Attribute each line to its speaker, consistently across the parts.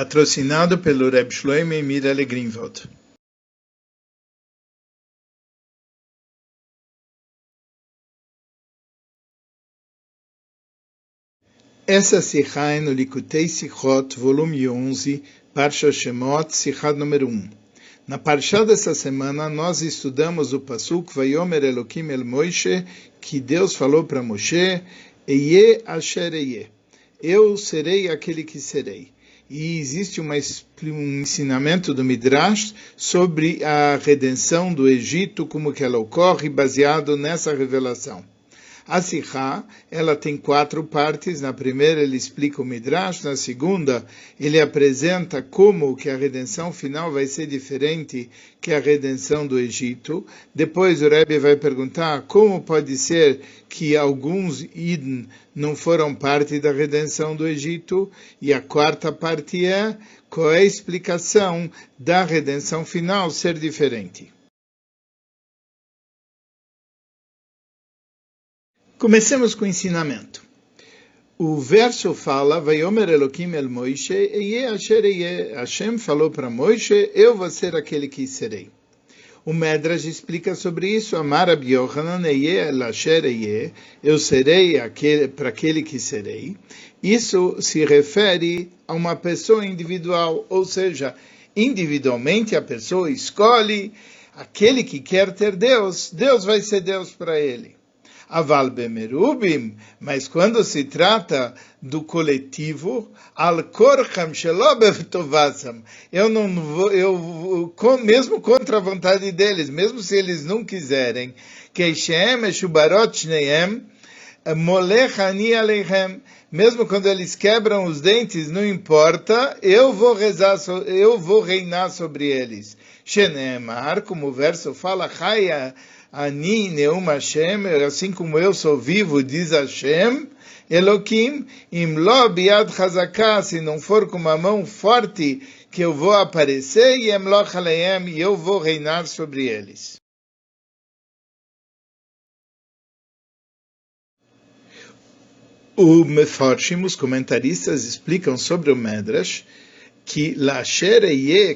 Speaker 1: patrocinado pelo Reb Shloime e Mirelle Greenwald. Essa Sikha é no Likutei Sichot, volume 11, Parsha Shemot, Sikha número 1. Na Parsha dessa semana, nós estudamos o Pasuk Vayomer Elokim El Moishe, que Deus falou para Moshe, Eye Asher Eye. Eu serei aquele que serei. E existe uma, um ensinamento do Midrash sobre a redenção do Egito, como que ela ocorre, baseado nessa revelação. A Sikha, ela tem quatro partes. Na primeira ele explica o Midrash, na segunda ele apresenta como que a redenção final vai ser diferente que a redenção do Egito. Depois o Rebbe vai perguntar como pode ser que alguns Iden não foram parte da redenção do Egito. E a quarta parte é qual é a explicação da redenção final ser diferente. Comecemos com o ensinamento. O verso fala, Vayomer Elohim el Moishe, Eye asher. Hashem falou para Moishe, eu vou ser aquele que serei. O Medrash explica sobre isso, Amar Eye el asher eu serei aquele, para aquele que serei. Isso se refere a uma pessoa individual, ou seja, individualmente a pessoa escolhe aquele que quer ter Deus, Deus vai ser Deus para ele. Aval bemerubim, mas quando se trata do coletivo, al korcham shelobevtovasam, eu não vou, eu mesmo contra a vontade deles, mesmo se eles não quiserem, que Shem eshubarot shneim, molech ani aleichem, mesmo quando eles quebram os dentes, não importa, eu vou rezar, eu vou reinar sobre eles. Shenemar, como o verso fala, Chaya Ani Neum Hashem, assim como eu sou vivo, diz Hashem, Elokim, im lo biad chazaká, se não for com uma mão forte que eu vou aparecer, e em lo e eu vou reinar sobre eles. O Mefarshim, os comentaristas, explicam sobre o Medrash que Lasher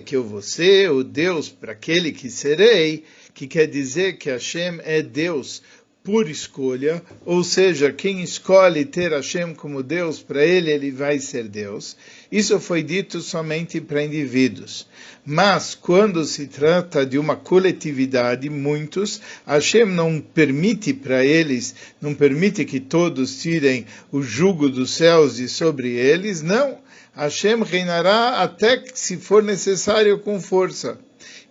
Speaker 1: que eu vou ser o Deus para aquele que serei, que quer dizer que Hashem é Deus por escolha, ou seja, quem escolhe ter Hashem como Deus, para ele ele vai ser Deus. Isso foi dito somente para indivíduos. Mas quando se trata de uma coletividade, muitos, Hashem não permite para eles, não permite que todos tirem o jugo dos céus e sobre eles, não. Hashem reinará até que se for necessário com força.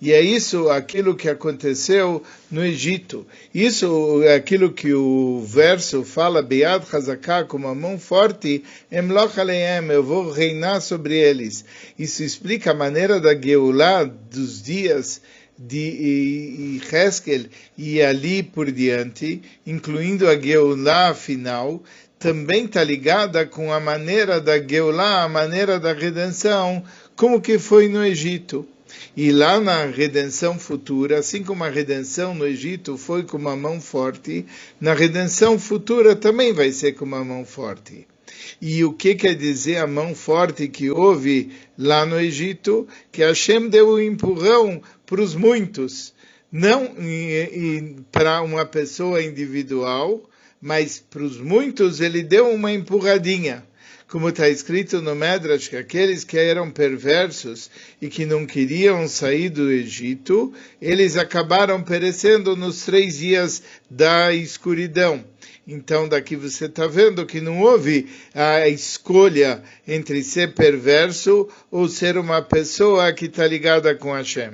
Speaker 1: E é isso aquilo que aconteceu no Egito. Isso é aquilo que o verso fala, Bead Hazaká, com uma mão forte, Emloch Aleem, eu vou reinar sobre eles. Isso explica a maneira da Geulah dos dias de Heskel e ali por diante, incluindo a Geulah final, também está ligada com a maneira da Geulah, a maneira da redenção, como que foi no Egito. E lá na redenção futura, assim como a redenção no Egito foi com uma mão forte, na redenção futura também vai ser com uma mão forte. E o que quer dizer a mão forte que houve lá no Egito? Que Hashem deu um empurrão para os muitos, não para uma pessoa individual, mas para os muitos ele deu uma empurradinha como está escrito no Medrash, que aqueles que eram perversos e que não queriam sair do Egito, eles acabaram perecendo nos três dias da escuridão. Então, daqui você está vendo que não houve a escolha entre ser perverso ou ser uma pessoa que está ligada com Hashem.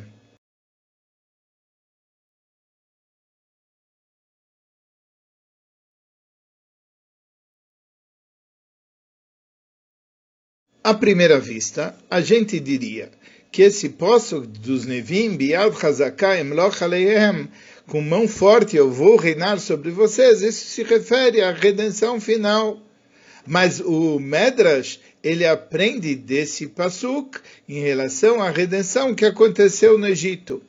Speaker 1: À primeira vista, a gente diria que esse poço dos Nevim, Biad Hazaká Emloch Aleihem, com mão forte eu vou reinar sobre vocês, isso se refere à redenção final. Mas o Medrash, ele aprende desse pasuk em relação à redenção que aconteceu no Egito.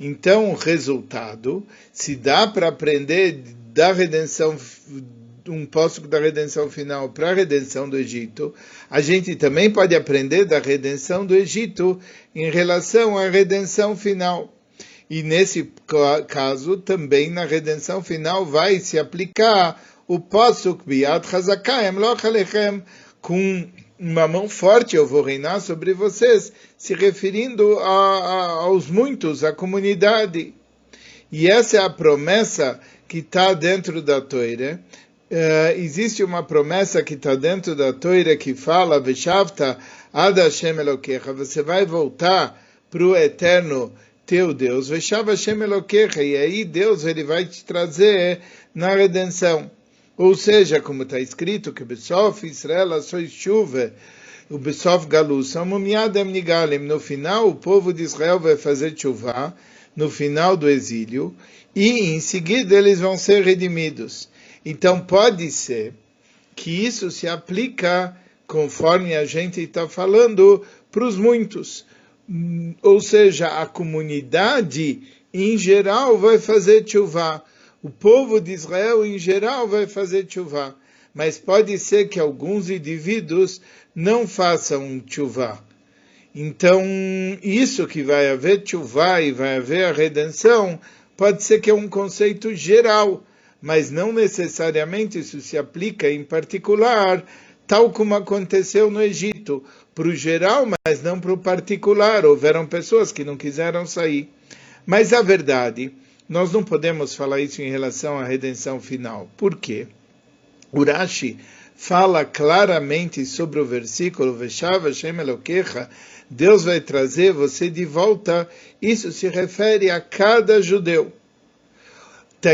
Speaker 1: Então, o resultado, se dá para aprender da redenção um posto da redenção final para a redenção do Egito, a gente também pode aprender da redenção do Egito em relação à redenção final. E nesse caso, também na redenção final vai se aplicar o posuk biad chazakayem loch alechem, com uma mão forte eu vou reinar sobre vocês, se referindo a, a, aos muitos, à comunidade. E essa é a promessa que está dentro da Torá. Uh, existe uma promessa que está dentro da Torá que fala, Veshavta ad você vai voltar para o eterno teu Deus, Veshav Hashem e aí Deus ele vai te trazer na redenção. Ou seja, como está escrito, que Besof Israel sois chuva, o Besof Galus, no final o povo de Israel vai fazer chuva, no final do exílio, e em seguida eles vão ser redimidos. Então pode ser que isso se aplica, conforme a gente está falando, para os muitos. Ou seja, a comunidade em geral vai fazer chuva o povo de Israel em geral vai fazer chuva, mas pode ser que alguns indivíduos não façam chuva. Então, isso que vai haver chuva e vai haver a redenção, pode ser que é um conceito geral, mas não necessariamente isso se aplica em particular, tal como aconteceu no Egito, para o geral, mas não para o particular. Houveram pessoas que não quiseram sair. Mas a verdade nós não podemos falar isso em relação à redenção final. Por quê? Urashi fala claramente sobre o versículo Veshav Hashem Elokecha, Deus vai trazer você de volta. Isso se refere a cada judeu. Tá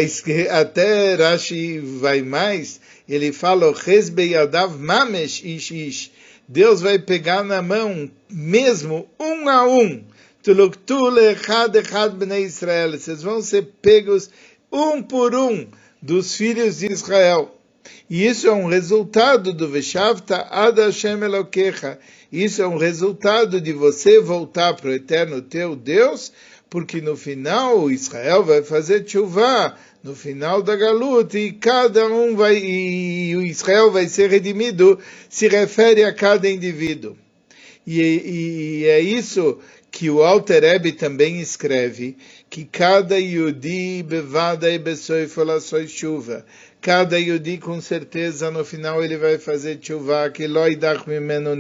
Speaker 1: até Rashi vai mais, ele fala, mamesh ish ish. Deus vai pegar na mão, mesmo um a um, vocês vão ser pegos um por um dos filhos de Israel. E isso é um resultado do Veshavta Ad Hashem Elokecha. Isso é um resultado de você voltar para o eterno teu Deus, porque no final Israel vai fazer chuva, no final da galuta, e cada um vai, e Israel vai ser redimido, se refere a cada indivíduo. E, e, e é isso que o Alter Rebbe também escreve que cada Yudi bevada e besoifolaçoi chuva. Cada Yudi com certeza no final ele vai fazer chuva, que loidach mimeno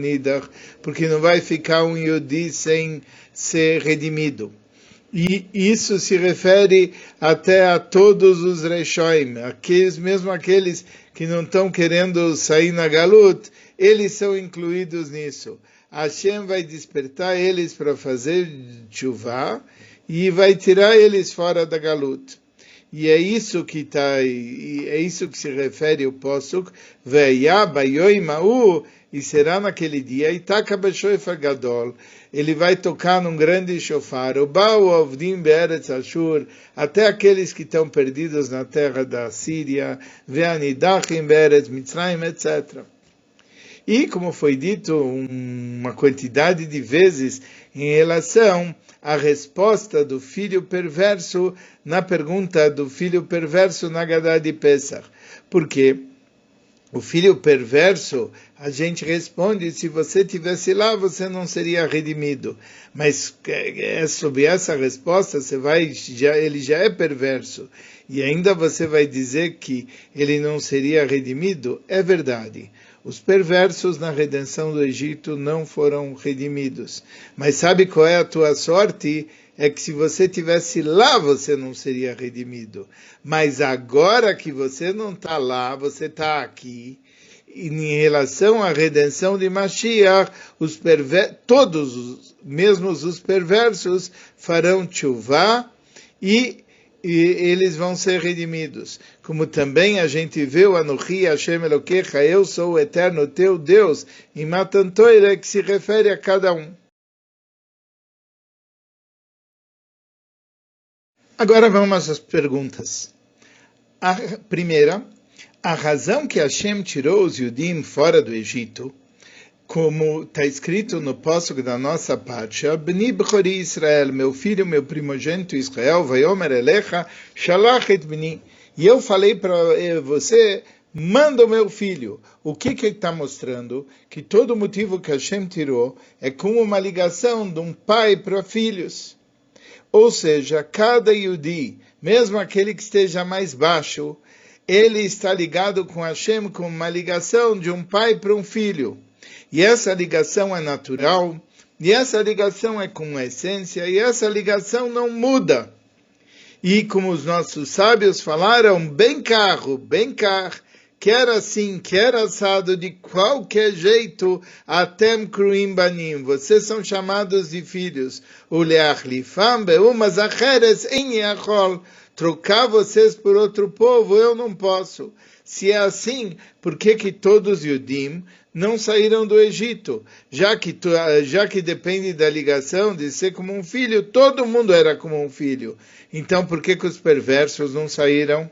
Speaker 1: porque não vai ficar um Yudi sem ser redimido. E isso se refere até a todos os Reishoim, aqueles, mesmo aqueles que não estão querendo sair na Galut, eles são incluídos nisso. Hashem vai despertar eles para fazer chuva e vai tirar eles fora da galuta. E é isso que tá, é isso que se refere o posuk, e será naquele dia, gadol, ele vai tocar num grande shofar, o Bau Avdim Beretz Ashur, até aqueles que estão perdidos na terra da Síria, Veanidachim Beretz Mitzrayim, etc. E, como foi dito uma quantidade de vezes em relação à resposta do filho perverso na pergunta do filho perverso na Gadá de Pesach. Porque o filho perverso, a gente responde, se você tivesse lá, você não seria redimido. Mas é, é sob essa resposta, você vai, já, ele já é perverso. E ainda você vai dizer que ele não seria redimido? É verdade. Os perversos na redenção do Egito não foram redimidos. Mas sabe qual é a tua sorte? É que se você tivesse lá, você não seria redimido. Mas agora que você não está lá, você está aqui. E em relação à redenção de Mashiach, os todos, mesmo os perversos, farão chuva e e eles vão ser redimidos. Como também a gente vê o Anohi Hashem Elokecha, eu sou o eterno teu Deus, em Matantoira, que se refere a cada um. Agora vamos às perguntas. A primeira, a razão que Hashem tirou os Yudim fora do Egito como está escrito no posto da nossa parte, Bni Bechori Israel, meu filho, meu primogênito Israel, Vayomer Elecha, Shalach et Bni. E eu falei para você manda o meu filho. O que que está mostrando? Que todo motivo que Hashem tirou é como uma ligação de um pai para filhos. Ou seja, cada Yudi, mesmo aquele que esteja mais baixo, ele está ligado com Hashem com uma ligação de um pai para um filho. E essa ligação é natural, e essa ligação é com essência, e essa ligação não muda. E como os nossos sábios falaram, bem carro, bem carro, quer assim, quer assado, de qualquer jeito, atem kruim banim, vocês são chamados de filhos. O leachlifam beumas acheres em yachol, trocar vocês por outro povo, eu não posso. Se é assim, por que que todos Yudim não saíram do Egito? Já que, já que depende da ligação de ser como um filho, todo mundo era como um filho. Então, por que que os perversos não saíram?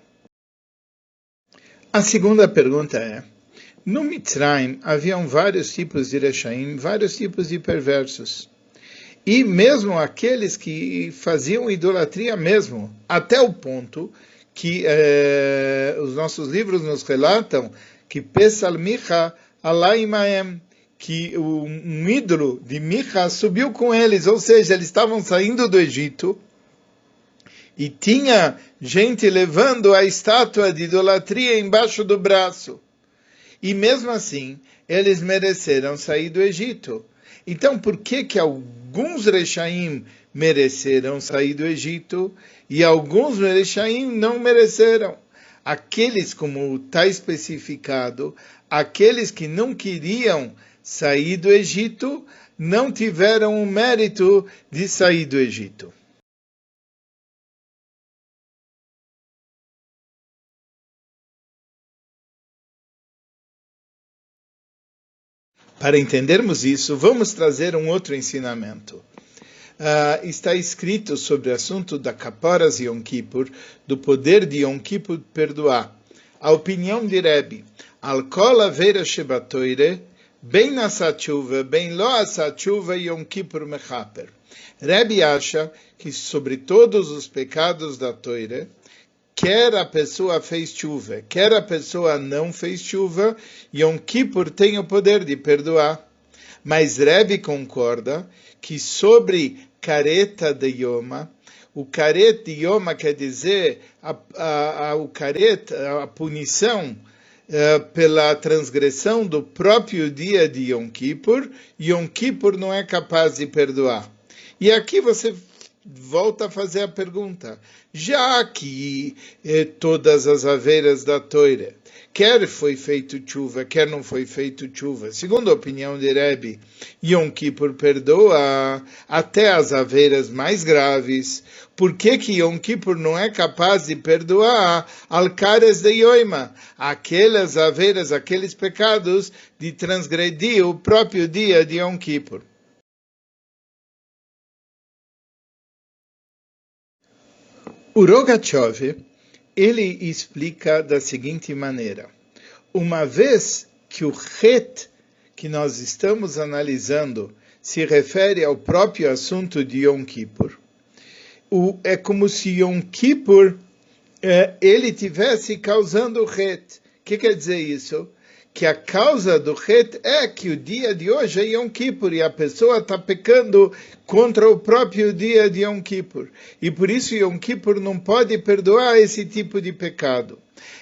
Speaker 1: A segunda pergunta é, no Mitzrayim haviam vários tipos de Rechaim, vários tipos de perversos. E mesmo aqueles que faziam idolatria mesmo, até o ponto que eh, os nossos livros nos relatam que Pesal Micha Alaimaem, que um ídolo de Micha subiu com eles, ou seja, eles estavam saindo do Egito e tinha gente levando a estátua de idolatria embaixo do braço. E mesmo assim, eles mereceram sair do Egito. Então, por que que alguns Rechaim mereceram sair do Egito e alguns Rechaim não mereceram? Aqueles, como está especificado, aqueles que não queriam sair do Egito, não tiveram o mérito de sair do Egito. Para entendermos isso, vamos trazer um outro ensinamento. Uh, está escrito sobre o assunto da Kaparas Yom Kippur, do poder de Yom Kippur perdoar. A opinião de Rebbe, Alkol Aveira Shebatoire, bem na Sachuva, bem lo Sachuva Yom Kippur Mechaper. Rebbe acha que sobre todos os pecados da Toire, quer a pessoa fez chuva, quer a pessoa não fez chuva, Yom Kippur tem o poder de perdoar. Mas Rebbe concorda que sobre careta de Yoma, o caret de Yoma quer dizer a, a, a, o caret, a punição uh, pela transgressão do próprio dia de Yom Kippur, Yom Kippur não é capaz de perdoar. E aqui você volta a fazer a pergunta, já que eh, todas as aveiras da toira, quer foi feito chuva, quer não foi feito chuva, segundo a opinião de Rebbe, Yom Kippur perdoa até as aveiras mais graves, por que que Yom Kippur não é capaz de perdoar alcares de Yoima, aquelas aveiras, aqueles pecados de transgredir o próprio dia de Yom Kippur? O Rogachev, ele explica da seguinte maneira: uma vez que o Het que nós estamos analisando se refere ao próprio assunto de Yom Kippur, o, é como se Yom Kippur é, ele tivesse causando o Het. O que quer dizer isso? Que a causa do het é que o dia de hoje é Yom Kippur e a pessoa está pecando contra o próprio dia de Yom Kippur. E por isso Yom Kippur não pode perdoar esse tipo de pecado.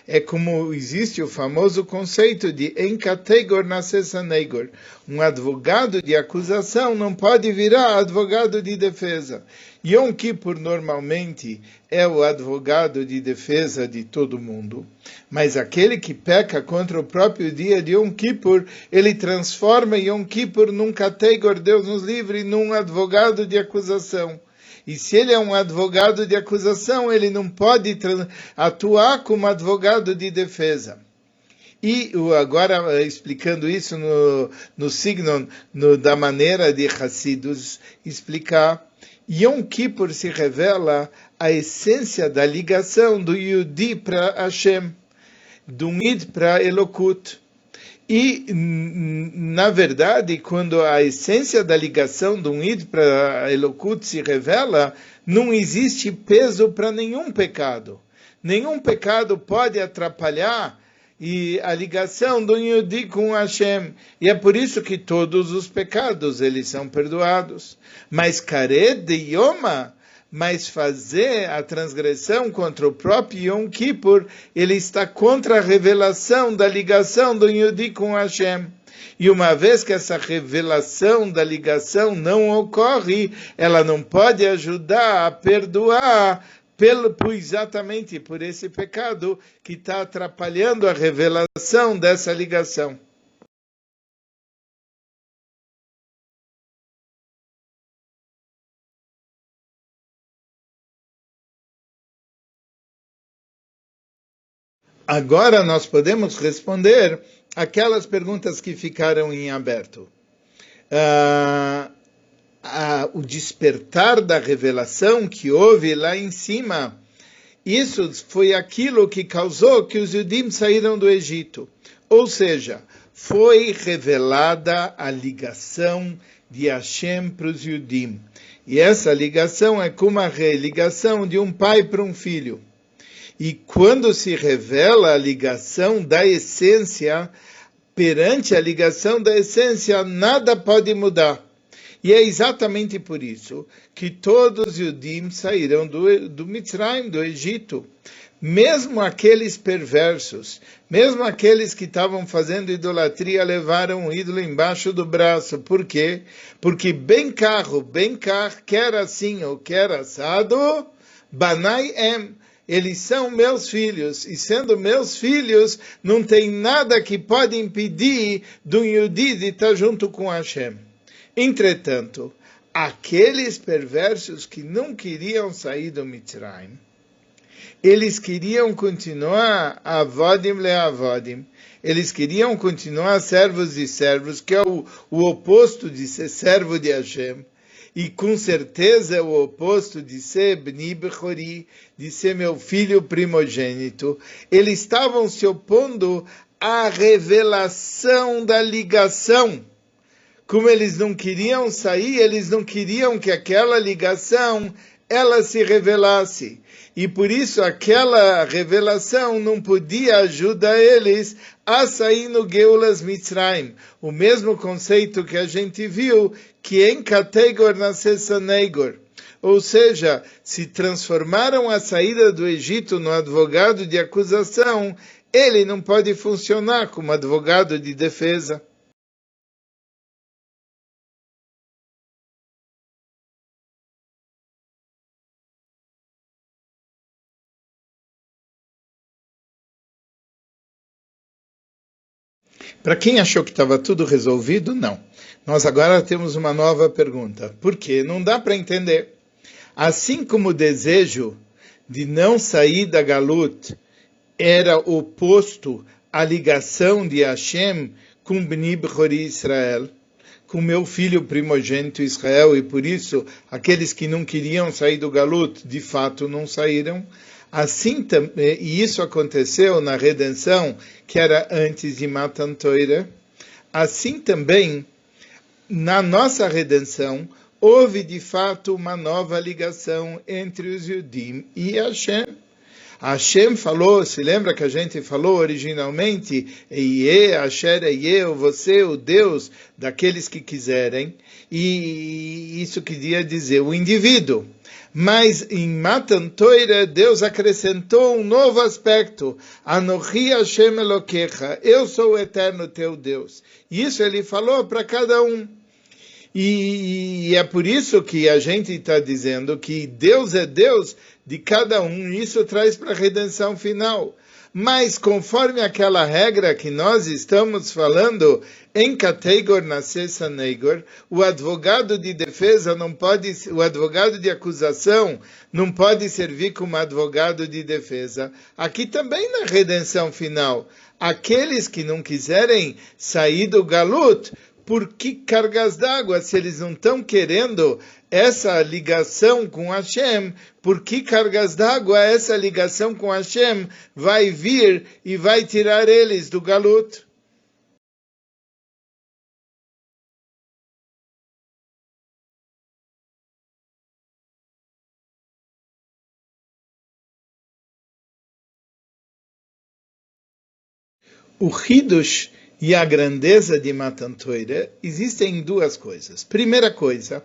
Speaker 1: É como existe o famoso conceito de encategor nascesanegor. Um advogado de acusação não pode virar advogado de defesa. Yom Kippur normalmente é o advogado de defesa de todo mundo, mas aquele que peca contra o próprio dia de Yom Kippur, ele transforma Yom Kippur num categor, Deus nos livre, num advogado de acusação. E se ele é um advogado de acusação, ele não pode atuar como advogado de defesa. E agora, explicando isso no, no signo no, da maneira de Hassidus explicar, Yom Kippur se revela a essência da ligação do Yudi para Hashem, do Mid para Elokut. E, na verdade, quando a essência da ligação do Id para Elokut se revela, não existe peso para nenhum pecado. Nenhum pecado pode atrapalhar e a ligação do Yudi com Hashem. E é por isso que todos os pecados eles são perdoados. Mas Kared de Yoma, mas fazer a transgressão contra o próprio Yom Kippur, ele está contra a revelação da ligação do Yudi com Hashem. E uma vez que essa revelação da ligação não ocorre, ela não pode ajudar a perdoar pelo, exatamente por esse pecado que está atrapalhando a revelação dessa ligação. Agora nós podemos responder aquelas perguntas que ficaram em aberto. Uh, uh, o despertar da revelação que houve lá em cima, isso foi aquilo que causou que os Yudim saíram do Egito. Ou seja, foi revelada a ligação de Hashem para os Yudim. E essa ligação é como a ligação de um pai para um filho. E quando se revela a ligação da essência, perante a ligação da essência, nada pode mudar. E é exatamente por isso que todos os Yudim saíram do, do Mitzrayim, do Egito. Mesmo aqueles perversos, mesmo aqueles que estavam fazendo idolatria, levaram o ídolo embaixo do braço. Por quê? Porque bem carro, bem quer assim ou quer assado, Banai Em eles são meus filhos, e sendo meus filhos, não tem nada que pode impedir do Yudi de estar junto com Hashem. Entretanto, aqueles perversos que não queriam sair do Mitzrayim, eles queriam continuar avodim le avodim, eles queriam continuar servos e servos, que é o, o oposto de ser servo de Hashem e com certeza é o oposto de ser Bni Bechori, de ser meu filho primogênito. Eles estavam se opondo à revelação da ligação. Como eles não queriam sair, eles não queriam que aquela ligação ela se revelasse. E por isso aquela revelação não podia ajudar eles a sair no Geulas Mitzrayim. O mesmo conceito que a gente viu, que em Kategor nascessa Negor. Ou seja, se transformaram a saída do Egito no advogado de acusação, ele não pode funcionar como advogado de defesa. Para quem achou que estava tudo resolvido, não. Nós agora temos uma nova pergunta. Por quê? Não dá para entender. Assim como o desejo de não sair da Galut era oposto à ligação de Hashem com Bni Bechori Israel, com meu filho primogênito Israel, e por isso aqueles que não queriam sair do Galut, de fato não saíram. Assim, e isso aconteceu na redenção, que era antes de Matan Torah. Assim também, na nossa redenção, houve de fato uma nova ligação entre os Yudim e Hashem. Hashem falou, se lembra que a gente falou originalmente, Eie, Asher, Eie, você, o Deus daqueles que quiserem, e isso queria dizer o indivíduo. Mas em Matan Torah, Deus acrescentou um novo aspecto. Anochi Hashem Elokecha. Eu sou o eterno teu Deus. Isso ele falou para cada um. E, é por isso que a gente está dizendo que Deus é Deus de cada um. Isso traz para a redenção final. Mas conforme aquela regra que nós estamos falando, em Kategor Nascessa Negor, o advogado de defesa não pode, o advogado de acusação não pode servir como advogado de defesa. Aqui também na redenção final, aqueles que não quiserem sair do galut, por que cargas d'água se eles não estão querendo essa ligação com Hashem, por que cargas d'água essa ligação com Hashem vai vir e vai tirar eles do galuto? o Hidush e a grandeza de Matan Torah existem duas coisas. Primeira coisa,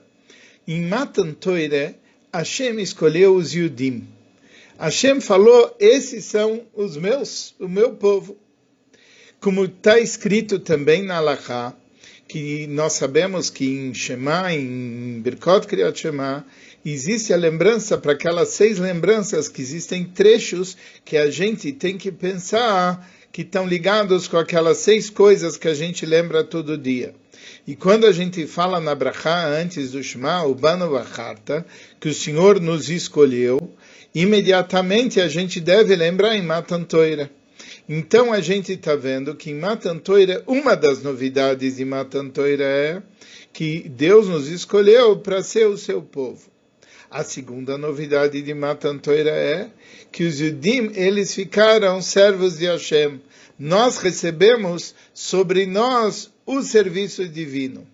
Speaker 1: em Matan Torah, Hashem escolheu os Yudim. Hashem falou, esses são os meus, o meu povo. Como está escrito também na Alahá, que nós sabemos que em Shema, em Birkot Kriyat Shema, existe a lembrança para aquelas seis lembranças que existem trechos que a gente tem que pensar que estão ligados com aquelas seis coisas que a gente lembra todo dia. E quando a gente fala na Brachá antes do Shema, o Bano Bacharta, que o Senhor nos escolheu, imediatamente a gente deve lembrar em Matan Toira. Então a gente está vendo que em Matan Toira, uma das novidades de Matan Toira é que Deus nos escolheu para ser o seu povo. A segunda novidade de Matan Torah é que os Yudim, eles ficaram servos de Hashem. Nós recebemos sobre nós o serviço divino.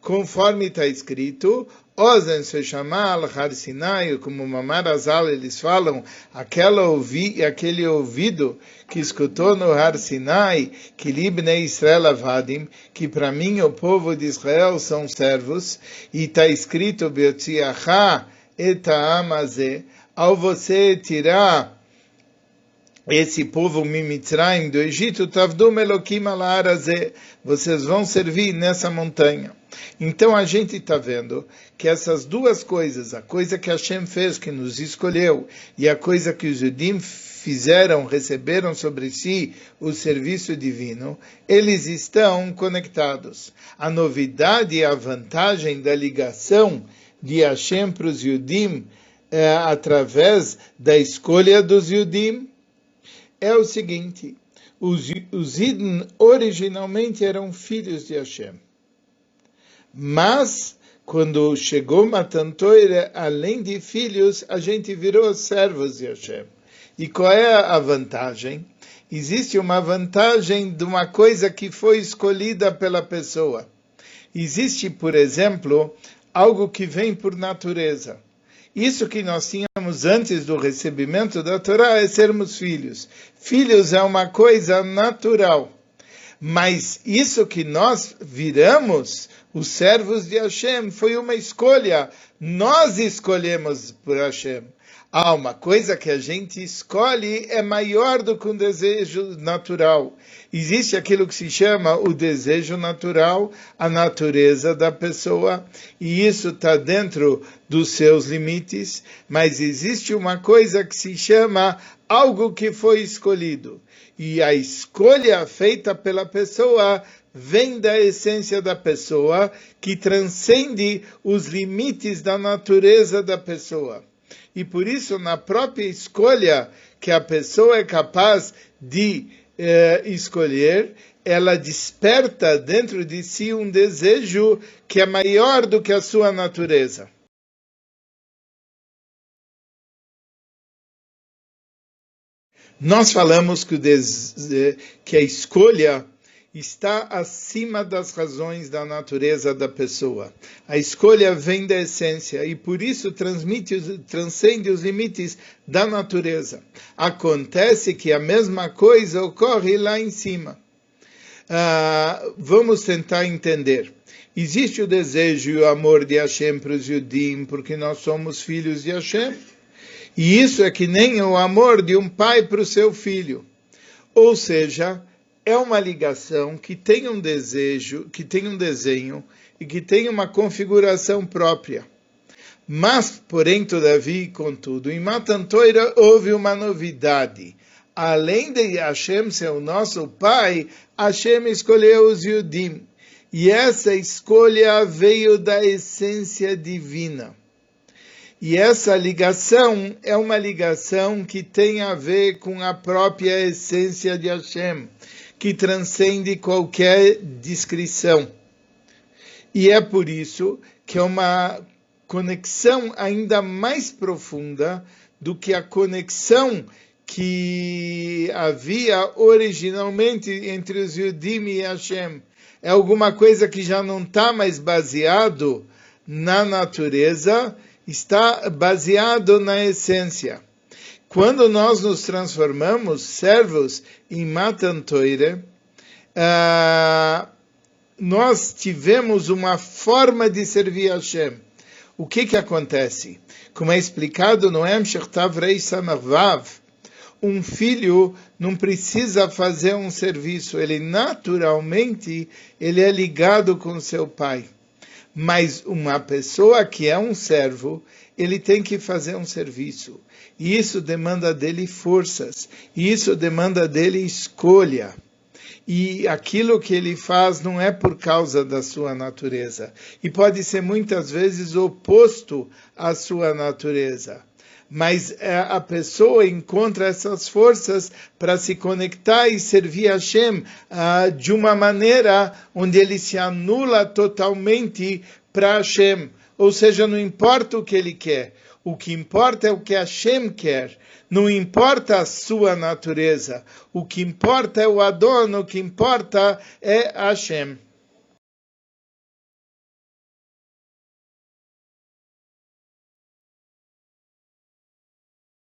Speaker 1: Conforme está escrito, Ozen se chamal Har Sinai, como Mamar Azal eles falam, aquela ouvi, aquele ouvido que escutou no Har Sinai, que Libnei Israel Avadim, que para mim o povo de Israel são servos, e está escrito Beotziachá eta'amazé, ao você tirar esse povo Mimitraim do Egito, Tavdum Elokim alarazé, vocês vão servir nessa montanha. Então a gente está vendo que essas duas coisas, a coisa que Hashem fez, que nos escolheu, e a coisa que os Yudim fizeram, receberam sobre si o serviço divino, eles estão conectados. A novidade e a vantagem da ligação de Hashem para os Yudim é, através da escolha dos Yudim é o seguinte: os, os originalmente eram filhos de Hashem. Mas, quando chegou Matan além de filhos, a gente virou servos de Hashem. E qual é a vantagem? Existe uma vantagem de uma coisa que foi escolhida pela pessoa. Existe, por exemplo, algo que vem por natureza. Isso que nós tínhamos antes do recebimento da Torá é sermos filhos. Filhos é uma coisa natural. Mas isso que nós viramos, os servos de Hashem, foi uma escolha. Nós escolhemos por Hashem. Ah, uma coisa que a gente escolhe é maior do que um desejo natural. Existe aquilo que se chama o desejo natural, a natureza da pessoa, e isso está dentro dos seus limites, mas existe uma coisa que se chama algo que foi escolhido. E a escolha feita pela pessoa vem da essência da pessoa, que transcende os limites da natureza da pessoa e por isso, na própria escolha que a pessoa é capaz de eh, escolher, ela desperta dentro de si um desejo que é maior do que a sua natureza. Nós falamos que, que a escolha está acima das razões da natureza da pessoa. A escolha vem da essência e por isso transcende os limites da natureza. Acontece que a mesma coisa ocorre lá em cima. Uh, vamos tentar entender. Existe o desejo e o amor de Hashem para os Yudim, porque nós somos filhos de Hashem. E isso é que nem o amor de um pai para o seu filho. Ou seja, é uma ligação que tem um desejo, que tem um desenho e que tem uma configuração própria. Mas, porém, todavia, contudo, em Matantoira houve uma novidade. Além de Hashem ser o nosso pai, Hashem escolheu os Yudim. E essa escolha veio da essência divina. E essa ligação é uma ligação que tem a ver com a própria essência de Hashem que transcende qualquer descrição. E é por isso que é uma conexão ainda mais profunda do que a conexão que havia originalmente entre os Yudim e Hashem. É alguma coisa que já não está mais baseado na natureza, está baseado na essência. Quando nós nos transformamos servos em Matan Toire, uh, nós tivemos uma forma de servir a Hashem. O que que acontece? Como é explicado no Emshech Tavrei Samarvav, um filho não precisa fazer um serviço, ele naturalmente ele é ligado com seu pai. Mas uma pessoa que é um servo, ele tem que fazer um serviço. E isso demanda dele forças, e isso demanda dele escolha e aquilo que ele faz não é por causa da sua natureza. E pode ser muitas vezes oposto à sua natureza. Mas é, a pessoa encontra essas forças para se conectar e servir a Hashem uh, de uma maneira onde ele se anula totalmente para Hashem. Ou seja, não importa o que ele quer, o que importa é o que Hashem quer. Não importa a sua natureza. O que importa é o Adon, o que importa é Hashem.